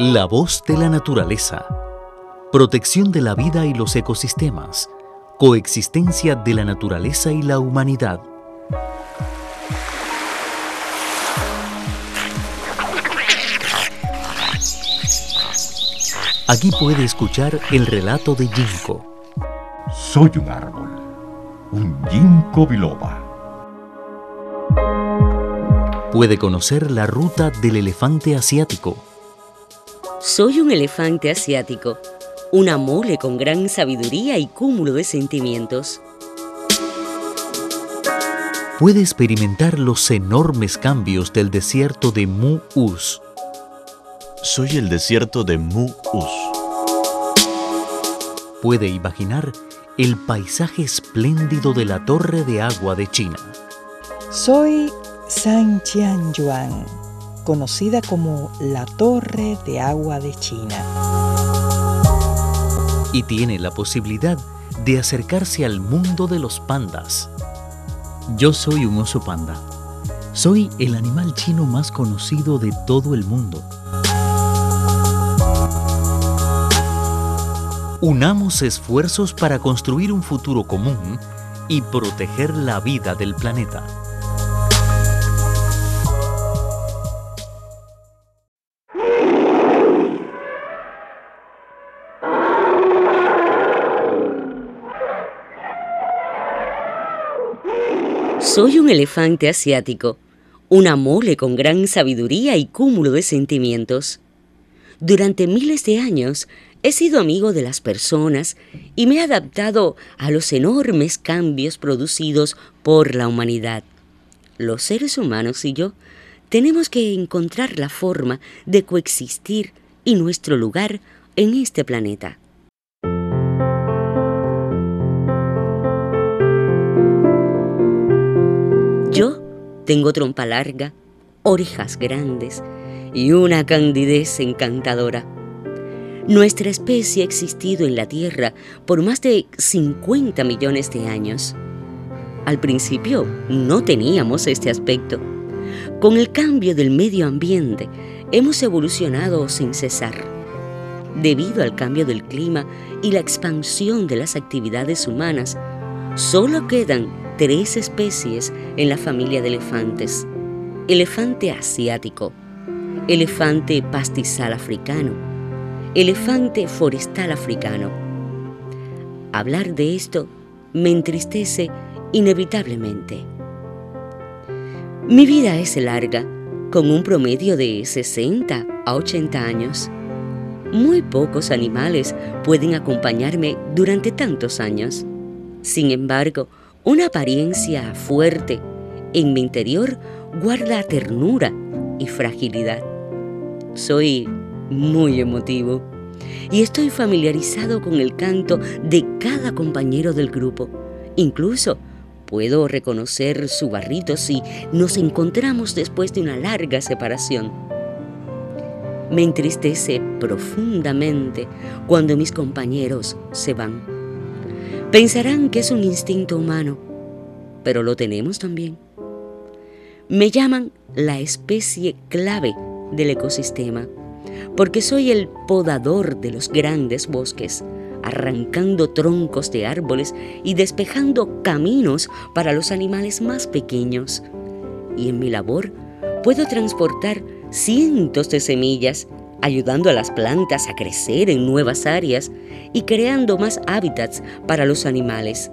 La voz de la naturaleza. Protección de la vida y los ecosistemas. Coexistencia de la naturaleza y la humanidad. Aquí puede escuchar el relato de Ginkgo. Soy un árbol, un ginkgo biloba. Puede conocer la ruta del elefante asiático. Soy un elefante asiático, una mole con gran sabiduría y cúmulo de sentimientos. Puede experimentar los enormes cambios del desierto de Mu-Us. Soy el desierto de Mu-Us. Puede imaginar el paisaje espléndido de la Torre de Agua de China. Soy San Yuan, conocida como la Torre de Agua de China. Y tiene la posibilidad de acercarse al mundo de los pandas. Yo soy un oso panda. Soy el animal chino más conocido de todo el mundo. Unamos esfuerzos para construir un futuro común y proteger la vida del planeta. Soy un elefante asiático, una mole con gran sabiduría y cúmulo de sentimientos. Durante miles de años he sido amigo de las personas y me he adaptado a los enormes cambios producidos por la humanidad. Los seres humanos y yo tenemos que encontrar la forma de coexistir y nuestro lugar en este planeta. Tengo trompa larga, orejas grandes y una candidez encantadora. Nuestra especie ha existido en la Tierra por más de 50 millones de años. Al principio no teníamos este aspecto. Con el cambio del medio ambiente hemos evolucionado sin cesar. Debido al cambio del clima y la expansión de las actividades humanas, solo quedan tres especies en la familia de elefantes. Elefante asiático, elefante pastizal africano, elefante forestal africano. Hablar de esto me entristece inevitablemente. Mi vida es larga, con un promedio de 60 a 80 años. Muy pocos animales pueden acompañarme durante tantos años. Sin embargo, una apariencia fuerte, en mi interior guarda ternura y fragilidad. Soy muy emotivo y estoy familiarizado con el canto de cada compañero del grupo. Incluso puedo reconocer su barrito si nos encontramos después de una larga separación. Me entristece profundamente cuando mis compañeros se van Pensarán que es un instinto humano, pero lo tenemos también. Me llaman la especie clave del ecosistema, porque soy el podador de los grandes bosques, arrancando troncos de árboles y despejando caminos para los animales más pequeños. Y en mi labor puedo transportar cientos de semillas ayudando a las plantas a crecer en nuevas áreas y creando más hábitats para los animales.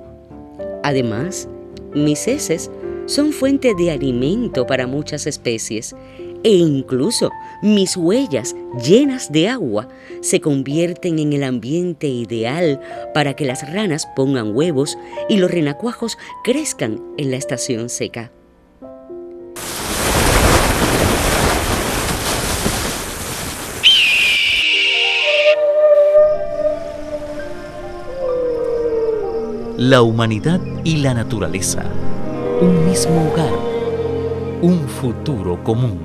Además, mis heces son fuente de alimento para muchas especies e incluso mis huellas llenas de agua se convierten en el ambiente ideal para que las ranas pongan huevos y los renacuajos crezcan en la estación seca. La humanidad y la naturaleza, un mismo hogar, un futuro común.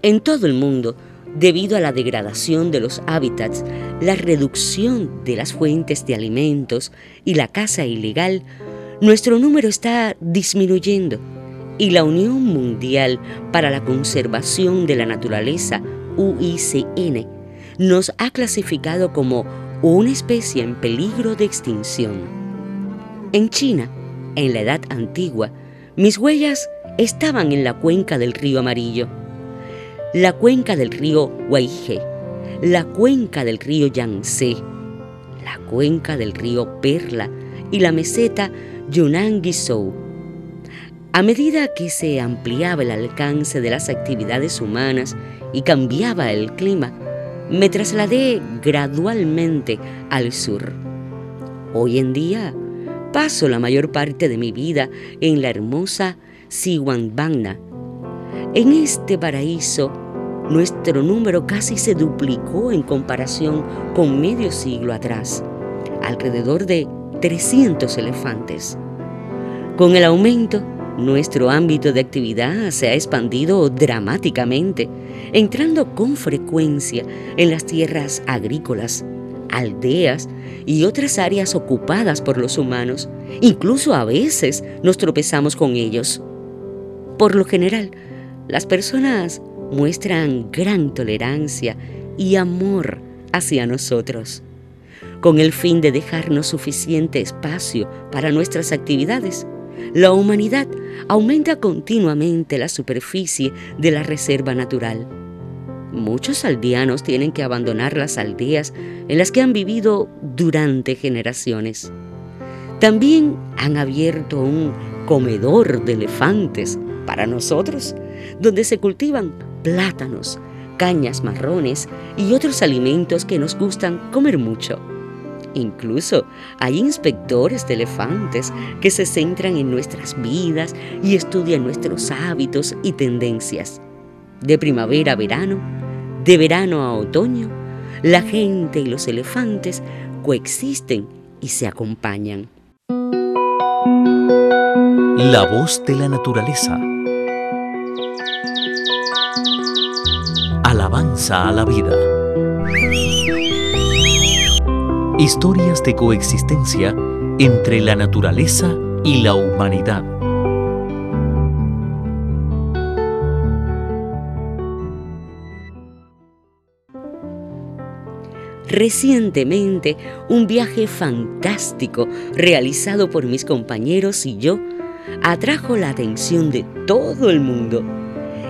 En todo el mundo, debido a la degradación de los hábitats, la reducción de las fuentes de alimentos y la caza ilegal, nuestro número está disminuyendo y la Unión Mundial para la Conservación de la Naturaleza, UICN, nos ha clasificado como una especie en peligro de extinción. En China, en la Edad Antigua, mis huellas estaban en la cuenca del río Amarillo, la cuenca del río Huaije, la cuenca del río Yangtze, la cuenca del río Perla y la meseta Yunnan-Guizhou. A medida que se ampliaba el alcance de las actividades humanas y cambiaba el clima, me trasladé gradualmente al sur. Hoy en día paso la mayor parte de mi vida en la hermosa Siwanbangna. En este paraíso, nuestro número casi se duplicó en comparación con medio siglo atrás, alrededor de 300 elefantes. Con el aumento, nuestro ámbito de actividad se ha expandido dramáticamente, entrando con frecuencia en las tierras agrícolas, aldeas y otras áreas ocupadas por los humanos. Incluso a veces nos tropezamos con ellos. Por lo general, las personas muestran gran tolerancia y amor hacia nosotros, con el fin de dejarnos suficiente espacio para nuestras actividades. La humanidad aumenta continuamente la superficie de la reserva natural. Muchos aldeanos tienen que abandonar las aldeas en las que han vivido durante generaciones. También han abierto un comedor de elefantes para nosotros, donde se cultivan plátanos, cañas marrones y otros alimentos que nos gustan comer mucho. Incluso hay inspectores de elefantes que se centran en nuestras vidas y estudian nuestros hábitos y tendencias. De primavera a verano, de verano a otoño, la gente y los elefantes coexisten y se acompañan. La voz de la naturaleza. Alabanza a la vida. Historias de coexistencia entre la naturaleza y la humanidad. Recientemente, un viaje fantástico realizado por mis compañeros y yo atrajo la atención de todo el mundo.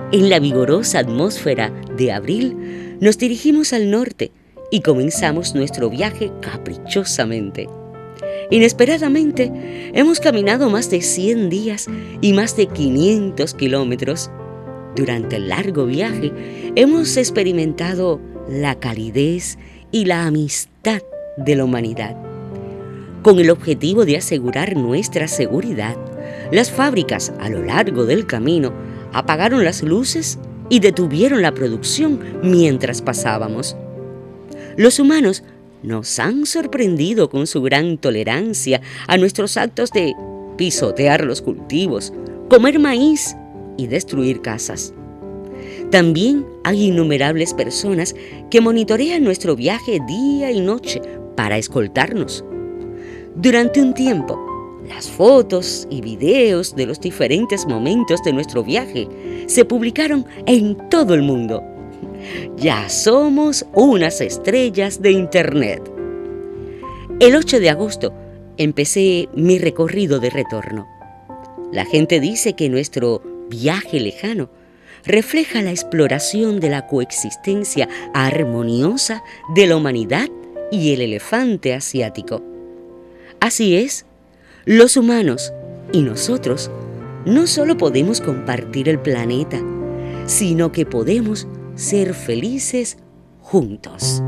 En la vigorosa atmósfera de abril, nos dirigimos al norte y comenzamos nuestro viaje caprichosamente. Inesperadamente, hemos caminado más de 100 días y más de 500 kilómetros. Durante el largo viaje, hemos experimentado la calidez y la amistad de la humanidad. Con el objetivo de asegurar nuestra seguridad, las fábricas a lo largo del camino apagaron las luces y detuvieron la producción mientras pasábamos. Los humanos nos han sorprendido con su gran tolerancia a nuestros actos de pisotear los cultivos, comer maíz y destruir casas. También hay innumerables personas que monitorean nuestro viaje día y noche para escoltarnos. Durante un tiempo, las fotos y videos de los diferentes momentos de nuestro viaje se publicaron en todo el mundo. Ya somos unas estrellas de Internet. El 8 de agosto empecé mi recorrido de retorno. La gente dice que nuestro viaje lejano refleja la exploración de la coexistencia armoniosa de la humanidad y el elefante asiático. Así es, los humanos y nosotros no solo podemos compartir el planeta, sino que podemos ser felices juntos.